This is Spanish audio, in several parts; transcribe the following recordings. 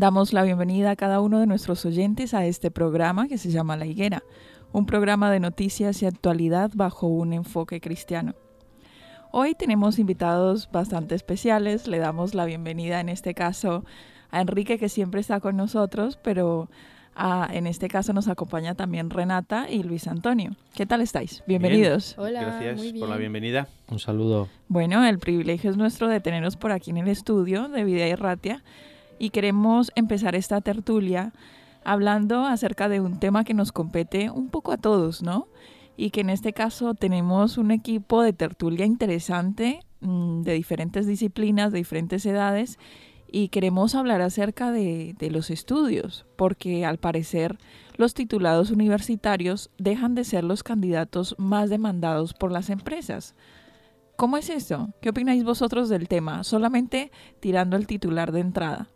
Damos la bienvenida a cada uno de nuestros oyentes a este programa que se llama La Higuera, un programa de noticias y actualidad bajo un enfoque cristiano. Hoy tenemos invitados bastante especiales, le damos la bienvenida en este caso a Enrique que siempre está con nosotros, pero en este caso nos acompaña también Renata y Luis Antonio. ¿Qué tal estáis? Bienvenidos. Hola, gracias por la bienvenida. Un saludo. Bueno, el privilegio es nuestro de teneros por aquí en el estudio de Vida y Ratia y queremos empezar esta tertulia hablando acerca de un tema que nos compete un poco a todos, ¿no? Y que en este caso tenemos un equipo de tertulia interesante mm, de diferentes disciplinas, de diferentes edades, y queremos hablar acerca de, de los estudios, porque al parecer los titulados universitarios dejan de ser los candidatos más demandados por las empresas. ¿Cómo es eso? ¿Qué opináis vosotros del tema? Solamente tirando el titular de entrada.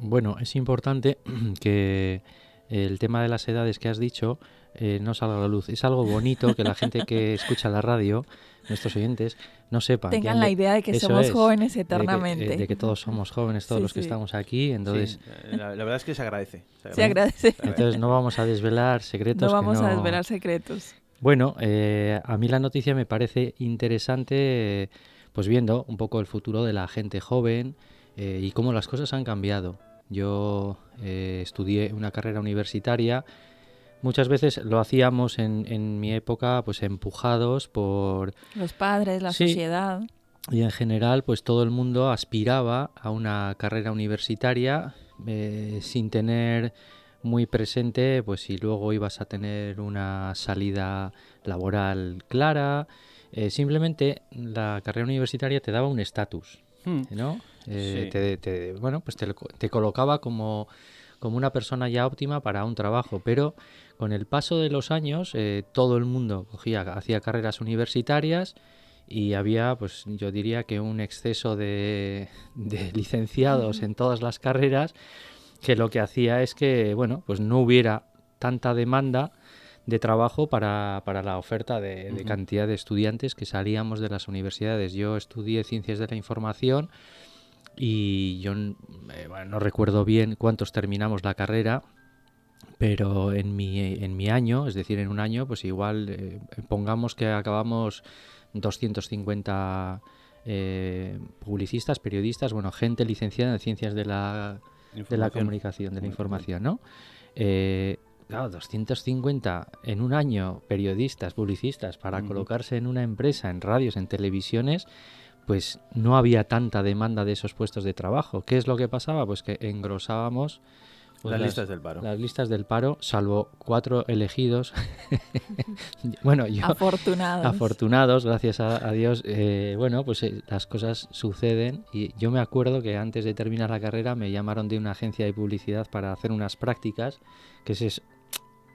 Bueno, es importante que el tema de las edades que has dicho eh, no salga a la luz. Es algo bonito que la gente que escucha la radio, nuestros oyentes, no sepan. Tengan la idea de que somos jóvenes eternamente. Eh, de que, todos somos jóvenes, todos los que estamos aquí. Entonces, la, verdad es que se agradece. Se agradece. Entonces no vamos a desvelar secretos. No vamos a desvelar secretos. Bueno, eh, a mí la noticia me parece interesante, pues viendo un poco el futuro de la gente joven y cómo las cosas han cambiado. Yo eh, estudié una carrera universitaria. Muchas veces lo hacíamos en, mi época, pues empujados por los padres, la sociedad. Y en general, pues todo el mundo aspiraba a una carrera universitaria eh, sin tener muy presente, pues si luego ibas a tener una salida laboral clara. Eh, simplemente la carrera universitaria te daba un estatus, hmm. ¿no? Eh, te, bueno, pues te, colocaba como, como, una persona ya óptima para un trabajo, pero con el paso de los años eh, todo el mundo cogía, hacía carreras universitarias y había, pues yo diría que un exceso de, licenciados en todas las carreras que lo que hacía es que, bueno, pues no hubiera tanta demanda de trabajo para, para la oferta de, de, cantidad de estudiantes que salíamos de las universidades. Yo estudié ciencias de la información y yo eh, no recuerdo bien cuántos terminamos la carrera, pero en mi, en mi año, es decir, en un año, pues igual eh, pongamos que acabamos 250 eh, publicistas, periodistas, bueno, gente licenciada en ciencias de la, de la comunicación, de la información, ¿no? claro, 250 en un año periodistas, publicistas, para colocarse en una empresa, en radios, en televisiones, pues no había tanta demanda de esos puestos de trabajo. ¿Qué es lo que pasaba? Pues que engrosábamos pues las, listas del paro. Las listas del paro, salvo cuatro elegidos. bueno, yo. Afortunados. Afortunados, gracias a, Dios. Eh, bueno, pues eh, las cosas suceden. Y yo me acuerdo que antes de terminar la carrera me llamaron de una agencia de publicidad para hacer unas prácticas, que es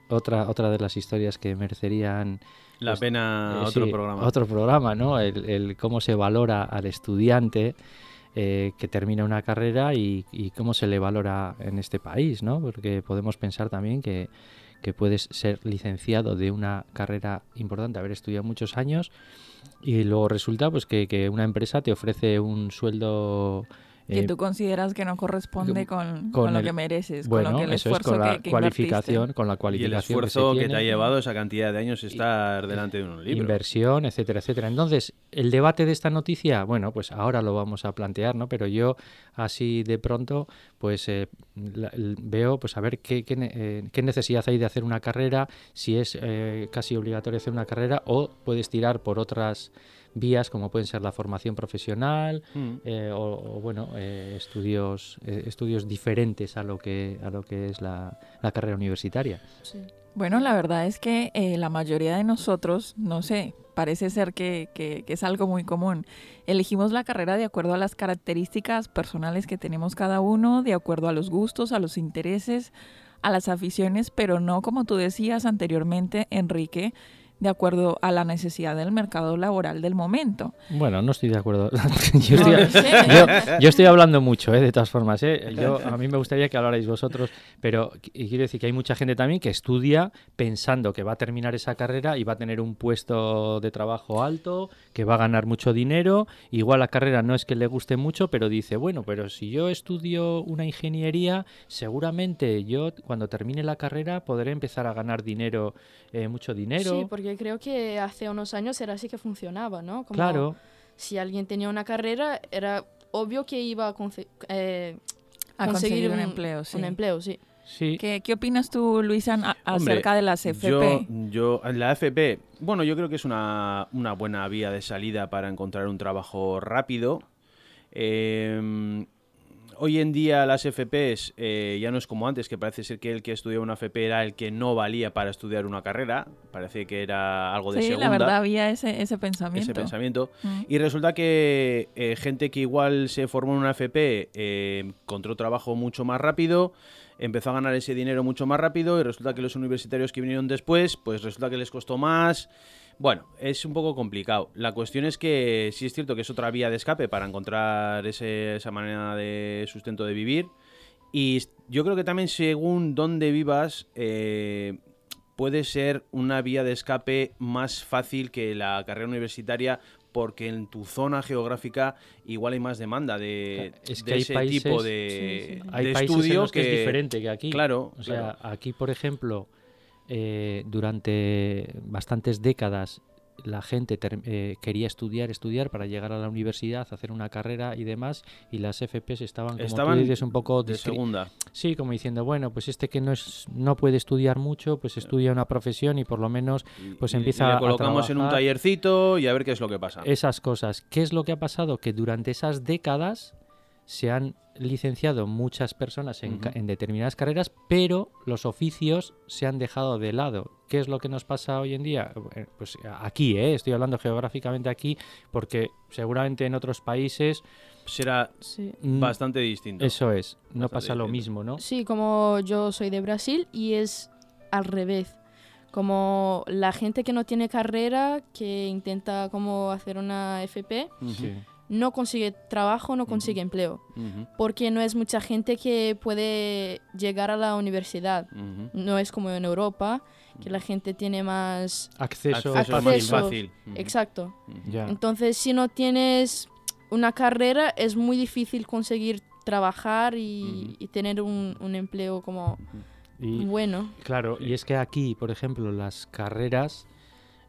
otra, otra de las historias que merecerían la pues, pena eh, otro programa. Otro programa, ¿no? El, cómo se valora al estudiante. eh, que termina una carrera y, cómo se le valora en este país, ¿no? Porque podemos pensar también que, que puedes ser licenciado de una carrera importante, haber estudiado muchos años y luego resulta pues que, que una empresa te ofrece un sueldo que eh, tú consideras que no corresponde con, lo que mereces, con lo que el esfuerzo con la que, cualificación, con la cualificación y el esfuerzo que, te ha llevado esa cantidad de años estar delante de un libro. Inversión, etcétera, etcétera. Entonces, el debate de esta noticia, bueno, pues ahora lo vamos a plantear, ¿no? Pero yo así de pronto, pues eh, veo, pues a ver qué, eh, qué, necesidad hay de hacer una carrera, si es casi obligatorio hacer una carrera o puedes tirar por otras vías como pueden ser la formación profesional mm. eh, o, bueno eh, estudios eh, estudios diferentes a lo que a lo que es la, carrera universitaria. Bueno la verdad es que la mayoría de nosotros no sé parece ser que, que, es algo muy común. Elegimos la carrera de acuerdo a las características personales que tenemos cada uno de acuerdo a los gustos a los intereses a las aficiones pero no como tú decías anteriormente Enrique de acuerdo a la necesidad del mercado laboral del momento. Bueno, no estoy de acuerdo. yo, estoy, hablando mucho, ¿eh? de todas formas. ¿eh? Yo, a mí me gustaría que hablarais vosotros, pero quiero decir que hay mucha gente también que estudia pensando que va a terminar esa carrera y va a tener un puesto de trabajo alto, que va a ganar mucho dinero. Igual la carrera no es que le guste mucho, pero dice, bueno, pero si yo estudio una ingeniería, seguramente yo cuando termine la carrera podré empezar a ganar dinero, eh, mucho dinero. Sí, porque creo que hace unos años era así que funcionaba, ¿no? claro. Si alguien tenía una carrera, era obvio que iba a, eh, conseguir, un, empleo, sí. Un empleo, sí. Sí. ¿Qué, ¿Qué, opinas tú, Luisa, acerca de las FP? Yo, yo, la FP, bueno, yo creo que es una, una buena vía de salida para encontrar un trabajo rápido. Eh, hoy en día las FPs eh, ya no es como antes, que parece ser que el que estudiaba una FP era el que no valía para estudiar una carrera. Parece que era algo de sí, segunda. la verdad había ese, ese pensamiento. Ese pensamiento. Mm. Y resulta que eh, gente que igual se formó en una FP eh, encontró trabajo mucho más rápido, empezó a ganar ese dinero mucho más rápido y resulta que los universitarios que vinieron después, pues resulta que les costó más. Bueno, es un poco complicado. La cuestión es que sí es cierto que es otra vía de escape para encontrar esa manera de sustento de vivir. Y yo creo que también según dónde vivas, eh, puede ser una vía de escape más fácil que la carrera universitaria porque en tu zona geográfica igual hay más demanda de, ese tipo de, hay estudio que, es diferente que aquí. Claro, o sea, aquí por ejemplo eh, durante bastantes décadas la gente eh, quería estudiar, estudiar para llegar a la universidad, hacer una carrera y demás, y las FPs estaban, como un poco de segunda. Sí, como diciendo, bueno, pues este que no es no puede estudiar mucho, pues estudia una profesión y por lo menos pues empieza y le colocamos en un tallercito y a ver qué es lo que pasa. Esas cosas. ¿Qué es lo que ha pasado? Que durante esas décadas se han licenciado muchas personas en, determinadas carreras, pero los oficios se han dejado de lado. ¿Qué es lo que nos pasa hoy en día? Eh, pues aquí, ¿eh? estoy hablando geográficamente aquí, porque seguramente en otros países será mm, bastante distinto. Eso es, no pasa lo mismo, ¿no? Sí, como yo soy de Brasil y es al revés. Como la gente que no tiene carrera, que intenta como hacer una FP, no consigue trabajo, no consigue empleo, porque no es mucha gente que puede llegar a la universidad. No es como en Europa, que la gente tiene más acceso, más fácil. Exacto. Entonces, si no tienes una carrera, es muy difícil conseguir trabajar y, tener un, empleo como bueno. Claro, y es que aquí, por ejemplo, las carreras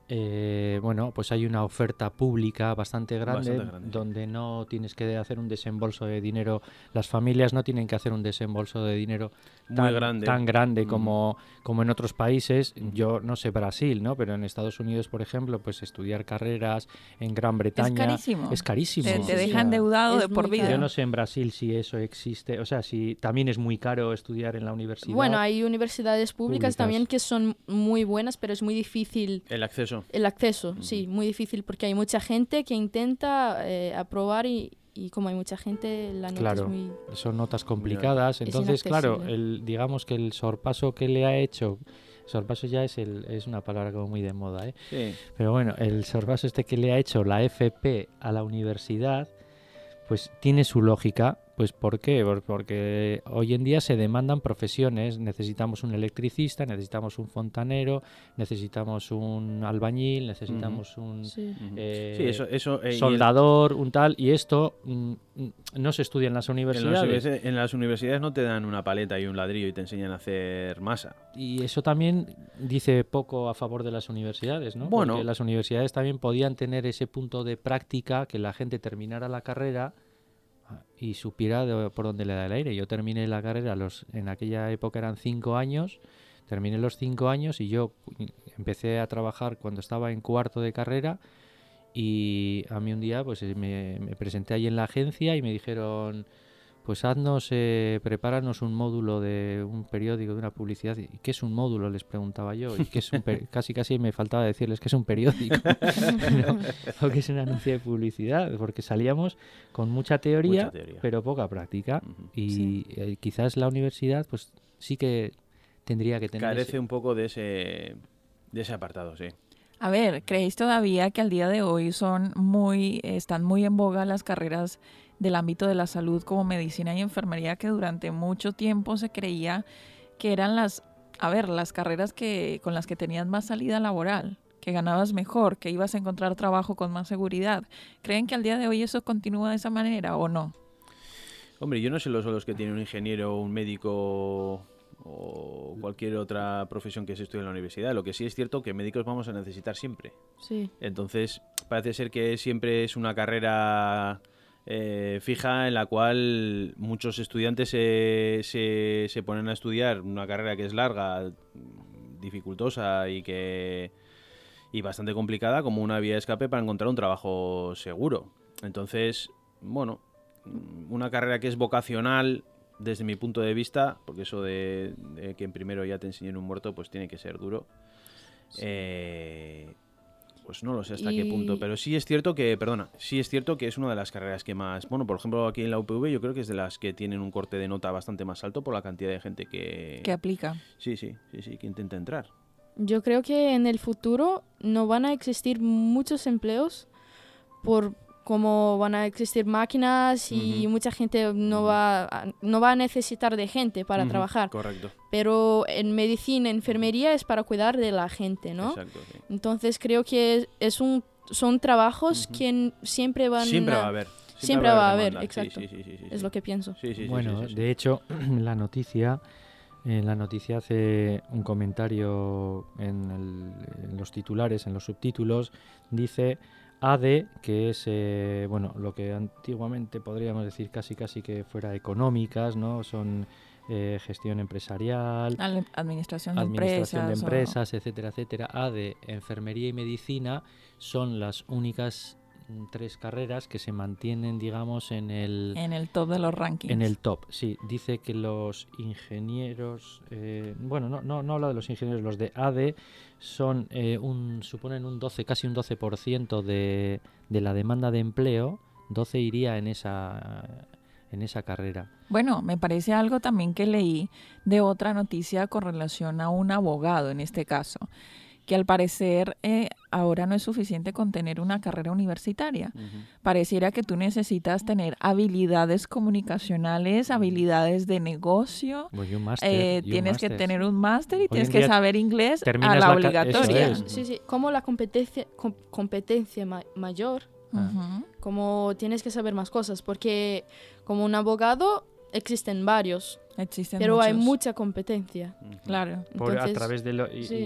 eh, bueno, pues hay una oferta pública bastante grande, donde no tienes que hacer un desembolso de dinero, las familias no tienen que hacer un desembolso de dinero tan grande, tan grande mm. como, como en otros países. Yo no sé Brasil, ¿no? Pero en Estados Unidos, por ejemplo, pues estudiar carreras en Gran Bretaña es carísimo. Es carísimo. Te, dejan deudado de por vida. Yo no sé en Brasil si eso existe, o sea, si también es muy caro estudiar en la universidad. Bueno, hay universidades públicas. también que son muy buenas, pero es muy difícil el acceso el acceso, sí, muy difícil porque hay mucha gente que intenta eh, aprobar y, como hay mucha gente, la nota claro, es muy... son notas complicadas. Entonces, claro, el, digamos que el sorpaso que le ha hecho... Sorpaso ya es, el, es una palabra como muy de moda, ¿eh? Sí. Pero bueno, el sorpaso este que le ha hecho la FP a la universidad pues tiene su lógica. Pues ¿por qué? Porque hoy en día se demandan profesiones. Necesitamos un electricista, necesitamos un fontanero, necesitamos un albañil, necesitamos un eh, eh, soldador, un tal. Y esto mm, mm, no se estudia en las universidades. En, las universidades no te dan una paleta y un ladrillo y te enseñan a hacer masa. Y eso también dice poco a favor de las universidades, ¿no? Bueno. Porque las universidades también podían tener ese punto de práctica, que la gente terminara la carrera y supiera por dónde le da el aire. Yo terminé la carrera, los, en aquella época eran cinco años, terminé los cinco años y yo empecé a trabajar cuando estaba en cuarto de carrera y a mí un día pues me, me presenté ahí en la agencia y me dijeron pues haznos, eh, prepáranos un módulo de un periódico, de una publicidad. ¿Y qué es un módulo? Les preguntaba yo. ¿Y qué es un casi casi me faltaba decirles que es un periódico. o que es un anuncio de publicidad. Porque salíamos con mucha teoría, pero poca práctica. Y eh, quizás la universidad, pues sí que tendría que tener... Carece un poco de ese, de ese apartado, sí. A ver, ¿creéis todavía que al día de hoy son muy, están muy en boga las carreras del ámbito de la salud como medicina y enfermería que durante mucho tiempo se creía que eran las, a ver, las carreras que, con las que tenías más salida laboral, que ganabas mejor, que ibas a encontrar trabajo con más seguridad. ¿Creen que al día de hoy eso continúa de esa manera o no? Hombre, yo no sé los, los que tienen un ingeniero, un médico o cualquier otra profesión que se estudie en la universidad. Lo que sí es cierto que médicos vamos a necesitar siempre. Sí. Entonces, parece ser que siempre es una carrera eh, fija en la cual muchos estudiantes se, se, ponen a estudiar una carrera que es larga, dificultosa y que y bastante complicada como una vía de escape para encontrar un trabajo seguro. Entonces, bueno, una carrera que es vocacional desde mi punto de vista, porque eso de, que en primero ya te enseñen un muerto, pues tiene que ser duro. Eh, pues no lo sé hasta qué punto, pero sí es cierto que, perdona, sí es cierto que es una de las carreras que más, bueno, por ejemplo aquí en la UPV yo creo que es de las que tienen un corte de nota bastante más alto por la cantidad de gente que... Que aplica. Sí, sí, sí, sí, que intenta entrar. Yo creo que en el futuro no van a existir muchos empleos por como van a existir máquinas y mucha gente no, va a, no va a necesitar de gente para trabajar. Correcto. Pero en medicina, enfermería es para cuidar de la gente, ¿no? Exacto, Entonces creo que es un, son trabajos que siempre van Siempre va a haber. Siempre, va a haber, exacto. es lo que pienso. bueno, de hecho, la noticia... En la noticia hace un comentario en, en los titulares, en los subtítulos, dice AD, que es eh, bueno lo que antiguamente podríamos decir casi casi que fuera económicas, ¿no? Son eh, gestión empresarial, administración de administración empresas, de empresas etcétera, etcétera. AD, enfermería y medicina son las únicas tres carreras que se mantienen, digamos, en el... En el top de los rankings. En el top, sí. Dice que los ingenieros... Eh, bueno, no, no, no habla de los ingenieros, los de AD son eh, un, suponen un 12, casi un 12% de, de la demanda de empleo. 12 iría en esa en esa carrera. Bueno, me parece algo también que leí de otra noticia con relación a un abogado en este caso que al parecer eh, ahora no es suficiente con tener una carrera universitaria. Pareciera que tú necesitas tener habilidades comunicacionales, habilidades de negocio. Eh, tienes que tener un máster y tienes que saber inglés a la, obligatoria. Sí, sí, como la competencia, competencia mayor, como tienes que saber más cosas, porque como un abogado existen varios. Existen pero hay mucha competencia. Claro. a través de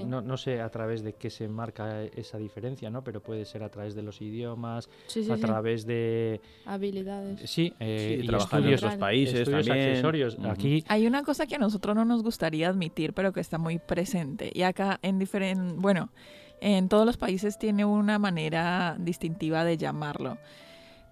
no, sé a través de qué se marca esa diferencia, ¿no? Pero puede ser a través de los idiomas, a través de habilidades. Sí, eh, y trabajar en otros países también. accesorios. Aquí hay una cosa que a nosotros no nos gustaría admitir, pero que está muy presente y acá en diferente, bueno, en todos los países tiene una manera distintiva de llamarlo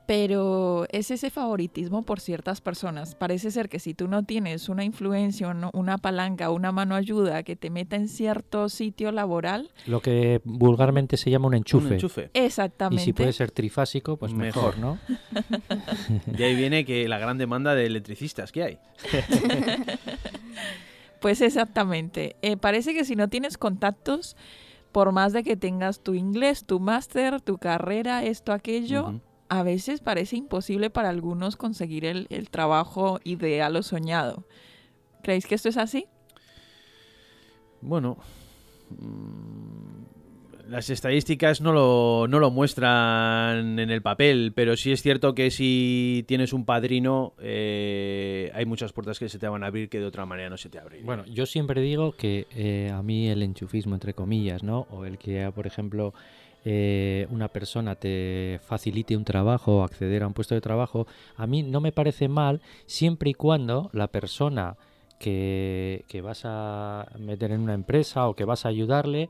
pero es ese favoritismo por ciertas personas. Parece ser que si tú no tienes una influencia, una palanca, una mano ayuda que te meta en cierto sitio laboral. Lo que vulgarmente se llama un enchufe. Un enchufe. Exactamente. Y si puede ser trifásico, pues mejor, ¿no? y ahí viene que la gran demanda de electricistas que hay. pues exactamente. Eh, parece que si no tienes contactos, por más de que tengas tu inglés, tu máster, tu carrera, esto, aquello, a veces parece imposible para algunos conseguir el, el trabajo ideal o soñado. ¿Creéis que esto es así? Bueno, mm, las estadísticas no lo, no lo muestran en el papel, pero sí es cierto que si tienes un padrino, eh, hay muchas puertas que se te van a abrir que de otra manera no se te abren. Bueno, yo siempre digo que eh, a mí el enchufismo, entre comillas, ¿no? O el que, por ejemplo, eh, una persona te facilite un trabajo o acceder a un puesto de trabajo, a mí no me parece mal siempre y cuando la persona que, que vas a meter en una empresa o que vas a ayudarle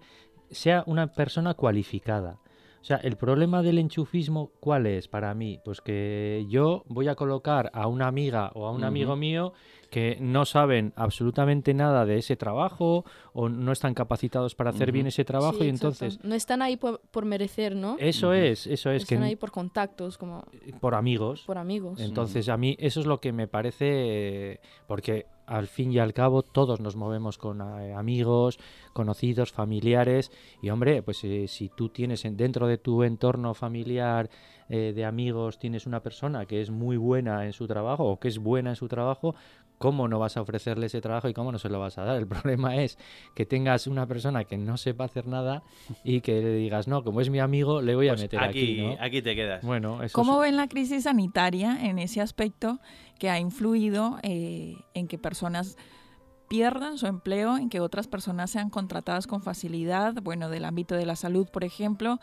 sea una persona cualificada. O sea, el problema del enchufismo, ¿cuál es para mí? Pues que yo voy a colocar a una amiga o a un amigo mío que no saben absolutamente nada de ese trabajo o no están capacitados para hacer bien ese trabajo Sí, y exacto. entonces No están ahí por, por merecer, ¿no? eso es, eso es que están ahí por contactos, como por amigos. por amigos. Entonces a mí eso es lo que me parece, porque al fin y al cabo todos nos movemos con eh, amigos, conocidos, familiares. Y hombre, pues eh, si tú tienes en- dentro de tu entorno familiar eh, de amigos tienes una persona que es muy buena en su trabajo o que es buena en su trabajo, ¿cómo no vas a ofrecerle ese trabajo y cómo no se lo vas a dar? El problema es que tengas una persona que no sepa hacer nada y que le digas, no, como es mi amigo, le voy a Pues meter aquí, aquí, ¿no? aquí te quedas. Bueno, eso ¿Cómo es- ven la crisis sanitaria en ese aspecto que ha influido eh, en que personas pierdan su empleo, en que otras personas sean contratadas con facilidad, bueno, del ámbito de la salud, por ejemplo,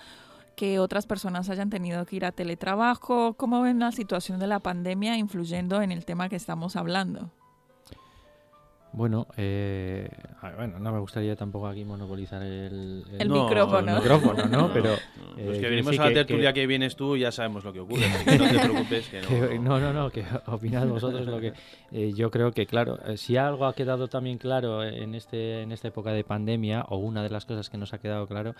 que otras personas hayan tenido que ir a teletrabajo? ¿Cómo ven la situación de la pandemia influyendo en el tema que estamos hablando? Bueno, eh, a ver, bueno, no me gustaría tampoco aquí monopolizar el, El No, micrófono. el micrófono, ¿no? Pero No, los eh, que venimos a la tertulia que- que, vienes tú ya sabemos lo que ocurre, así que no te preocupes que no. que- no, no, no, que opinad vosotros lo que eh, yo creo que claro, eh, si algo ha quedado también claro en este en esta época de pandemia o una de las cosas que nos ha quedado claro,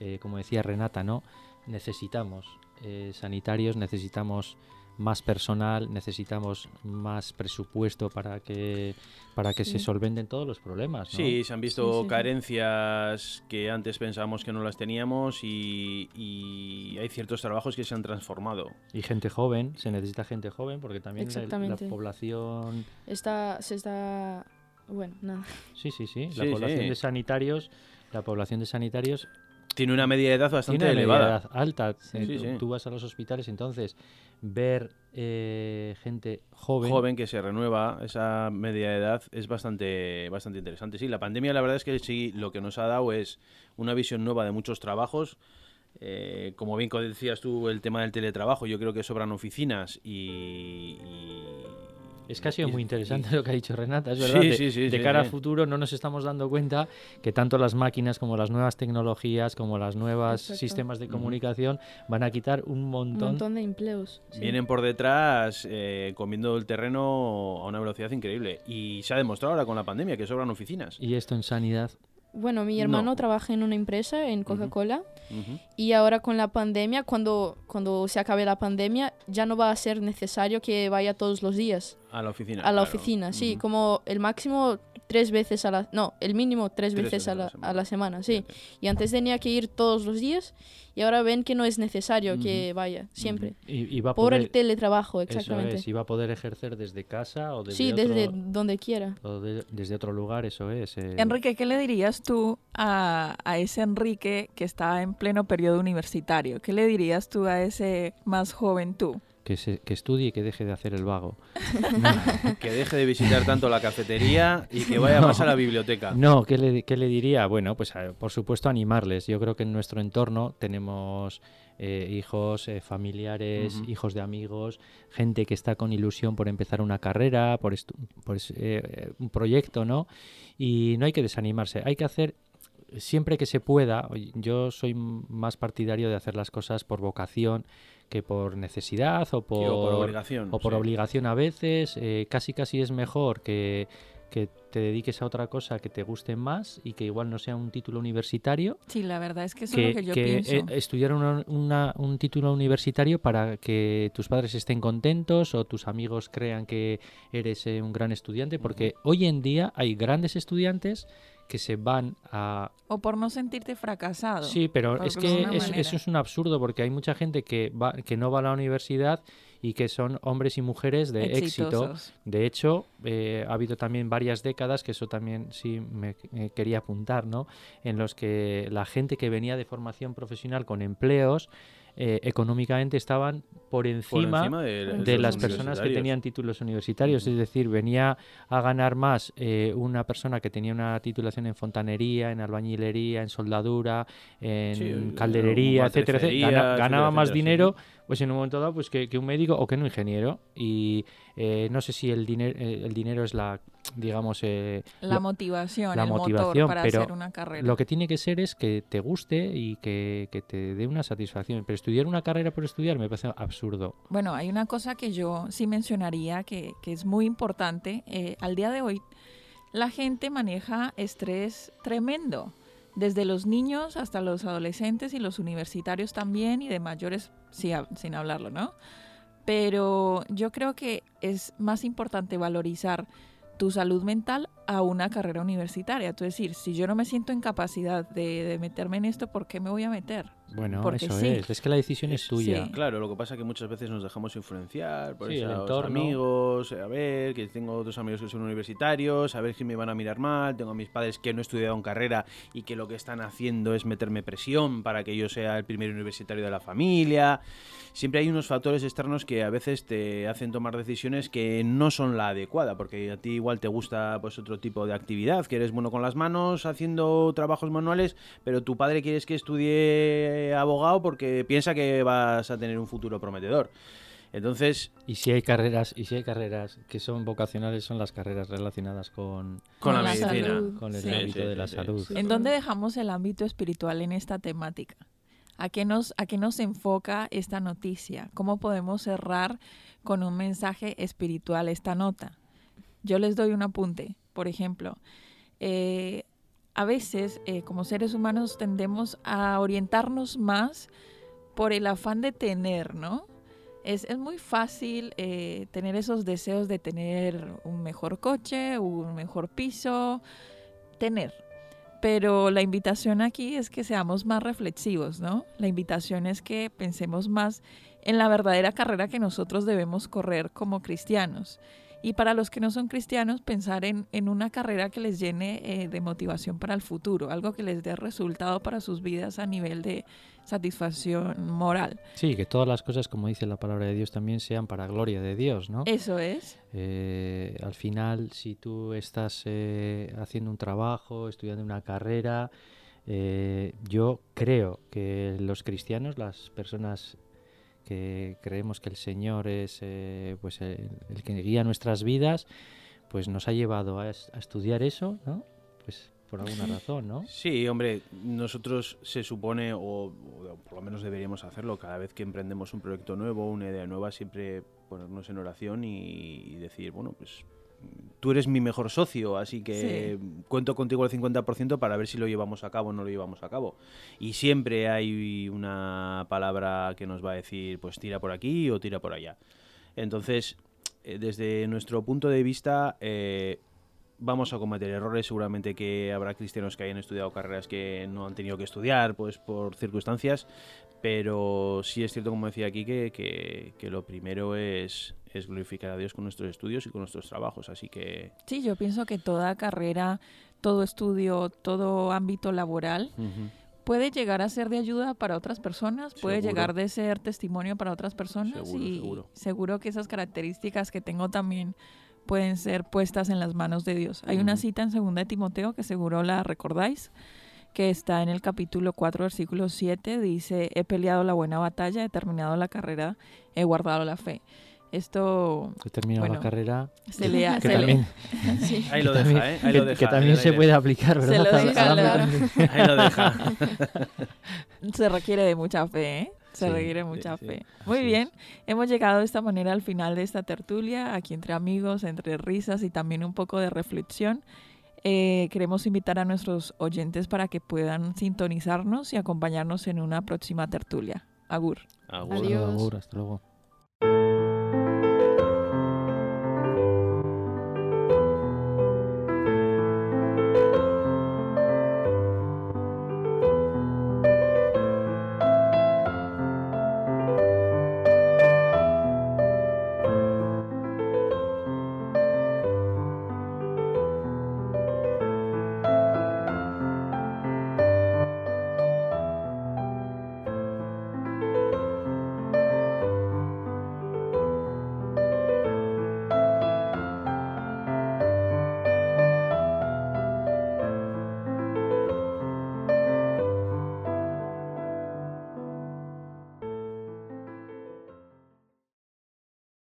eh, como decía Renata, no necesitamos eh, sanitarios, necesitamos más personal, necesitamos más presupuesto para que para que se solventen todos los problemas. ¿no? Sí, se han visto Sí, sí, sí. carencias que antes pensábamos que no las teníamos y, y hay ciertos trabajos que se han transformado. Y gente joven, se necesita gente joven porque también la- población, Está, se está... Bueno, nada. sí, sí, sí, la Sí, población sí. de sanitarios, la población de sanitarios Tiene una media de edad bastante tiene una media elevada. edad alta. Eh, sí. tú vas a los hospitales, entonces ver eh, gente joven, Joven que se renueva esa media de edad es bastante, bastante interesante. Sí, la pandemia la verdad es que sí, lo que nos ha dado es una visión nueva de muchos trabajos. Eh, como bien decías tú, el tema del teletrabajo, yo creo que sobran oficinas y... y- Es que ha sido y- muy y- interesante lo que ha dicho Renata, es Sí, verdad. de sí, sí, de sí, cara sí. a futuro no nos estamos dando cuenta que tanto las máquinas como las nuevas tecnologías, como las nuevas sistemas de comunicación van a quitar un Un montón. montón de empleos. sí. Vienen por detrás eh, comiendo el terreno a una velocidad increíble. Y se ha demostrado ahora con la pandemia que sobran oficinas. Y esto en sanidad. Bueno, mi No. hermano trabaja en una empresa, en Coca-Cola, y ahora con la pandemia, cuando, cuando se acabe la pandemia, ya no va a ser necesario que vaya todos los días A la oficina. a la claro. oficina. Sí, como el máximo tres veces a la... No, el mínimo tres, Tres veces, a, la, semana. a la semana, sí. Y antes tenía que ir todos los días y ahora ven que no es necesario que vaya, siempre. Y, y va a Por poder, el teletrabajo, eso exactamente. es, y va a poder ejercer desde casa o desde sí, otro, desde donde quiera. o de- desde otro lugar, eso es. eh, Enrique, ¿qué le dirías tú a, a ese Enrique que está en pleno periodo universitario? ¿Qué le dirías tú a ese más joven tú? Que, se, que estudie y que deje de hacer el vago. Que deje de visitar tanto la cafetería y que vaya más a la biblioteca. No, ¿qué le, qué le diría? Bueno, pues a- por supuesto animarles. Yo creo que en nuestro entorno tenemos eh, hijos, eh, familiares, hijos de amigos, gente que está con ilusión por empezar una carrera, por, estu- por es- eh, un proyecto, ¿no? Y no hay que desanimarse, hay que hacer siempre que se pueda. Yo soy más partidario de hacer las cosas por vocación que por necesidad o por, o por obligación. o por sí. obligación a veces. eh, casi casi es mejor que, que te dediques a otra cosa que te guste más y que igual no sea un título universitario Sí, la verdad es que eso que, es lo que yo que, pienso. eh, estudiar una- una- un título universitario para que tus padres estén contentos o tus amigos crean que eres eh, un gran estudiante, porque hoy en día hay grandes estudiantes que se van a... O por no sentirte fracasado. Sí, pero es que eso es un absurdo porque hay mucha gente que, va, que no va a la universidad y que son hombres y mujeres de éxito. De hecho, eh, ha habido también varias décadas, que eso también sí me, quería apuntar, ¿no? En los que la gente que venía de formación profesional con empleos eh, económicamente estaban por encima, de, las personas que tenían títulos universitarios. Es decir, venía a ganar más eh, una persona que tenía una titulación en fontanería, en albañilería, en soldadura, en calderería, etcétera, ganaba más dinero pues en un momento dado pues que, un médico o que un ingeniero y eh, no sé si el dinero el dinero es la digamos la motivación la el motivación para hacer una carrera lo que tiene que ser es que te guste y que, que te dé una satisfacción pero estudiar una carrera por estudiar me parece absurdo. Bueno, hay una cosa que yo sí mencionaría que, que es muy importante. Eh, al día de hoy, la gente maneja estrés tremendo, desde los niños hasta los adolescentes y los universitarios también, y de mayores sin hablarlo, ¿no? Pero yo creo que es más importante valorizar tu salud mental a una carrera universitaria. Es decir, si yo no me siento en capacidad de, de meterme en esto, ¿por qué me voy a meter? Bueno, eso es. Es que la decisión es tuya. Claro, lo que pasa es que muchas veces nos dejamos influenciar por esos amigos, a ver, que tengo otros amigos que son universitarios, a ver si me van a mirar mal, tengo a mis padres que no he estudiado en carrera y que lo que están haciendo es meterme presión para que yo sea el primer universitario de la familia. Siempre hay unos factores externos que a veces te hacen tomar decisiones que no son la adecuada, porque a ti igual te gusta pues otro tipo de actividad, que eres bueno con las manos haciendo trabajos manuales, pero tu padre quieres que estudie abogado porque piensa que vas a tener un futuro prometedor. Entonces, y si hay carreras, y si hay carreras que son vocacionales, son las carreras relacionadas con, con, la, medicina, con el ámbito de la salud. ¿En dónde dejamos el ámbito espiritual en esta temática? ¿A qué nos a qué nos enfoca esta noticia? ¿Cómo podemos cerrar con un mensaje espiritual esta nota? Yo les doy un apunte. Por ejemplo, eh, a veces eh, como seres humanos tendemos a orientarnos más por el afán de tener, ¿no? Es, muy fácil eh, tener esos deseos de tener un mejor coche, un mejor piso, tener. Pero la invitación aquí es que seamos más reflexivos, ¿no? La invitación es que pensemos más en la verdadera carrera que nosotros debemos correr como cristianos y para los que no son cristianos, pensar en, una carrera que les llene eh, de motivación para el futuro, algo que les dé resultado para sus vidas a nivel de satisfacción moral. Sí, que todas las cosas, como dice la palabra de Dios, también sean para gloria de Dios, ¿no? Eso es. Eh, al final, si tú estás eh, haciendo un trabajo, estudiando una carrera, yo creo que los cristianos, las personas que creemos que el Señor es eh, pues el, que guía nuestras vidas, pues nos ha llevado a, estudiar eso, ¿no? Pues por alguna razón, ¿no? Sí, hombre, nosotros se supone, o, por lo menos deberíamos hacerlo, cada vez que emprendemos un proyecto nuevo, una idea nueva, siempre ponernos en oración y decir, bueno, pues tú eres mi mejor socio, así que cuento contigo al 50% para ver si lo llevamos a cabo o no lo llevamos a cabo. Y siempre hay una palabra que nos va a decir, pues tira por aquí o tira por allá. Entonces, eh, desde nuestro punto de vista, eh, vamos a cometer errores. Seguramente que habrá cristianos que hayan estudiado carreras que no han tenido que estudiar, pues por circunstancias. Pero sí es cierto, como decía aquí, que, que lo primero es es glorificar a Dios con nuestros estudios y con nuestros trabajos. Así que... Sí, yo pienso que toda carrera, todo estudio, todo ámbito laboral puede llegar a ser de ayuda para otras personas, puede llegar de ser testimonio para otras personas y seguro. que esas características que tengo también pueden ser puestas en las manos de Dios. Hay una cita en 2 de Timoteo que seguro la recordáis que está en el capítulo 4, versículo 7, dice, he peleado la buena batalla, he terminado la carrera, he guardado la fe. Esto. He terminado la carrera. Se lea. Que también, Ahí lo deja, ¿eh? Ahí que, lo deja, que también se puede aplicar, ¿verdad? Se lo deja, Ahí lo deja. se requiere de mucha fe, ¿eh? Se requiere mucha fe. Muy bien, hemos llegado de esta manera al final de esta tertulia, aquí entre amigos, entre risas y también un poco de reflexión. Eh, queremos invitar a nuestros oyentes para que puedan sintonizarnos y acompañarnos en una próxima tertulia. Agur. Agur. Adiós. Agur, hasta luego.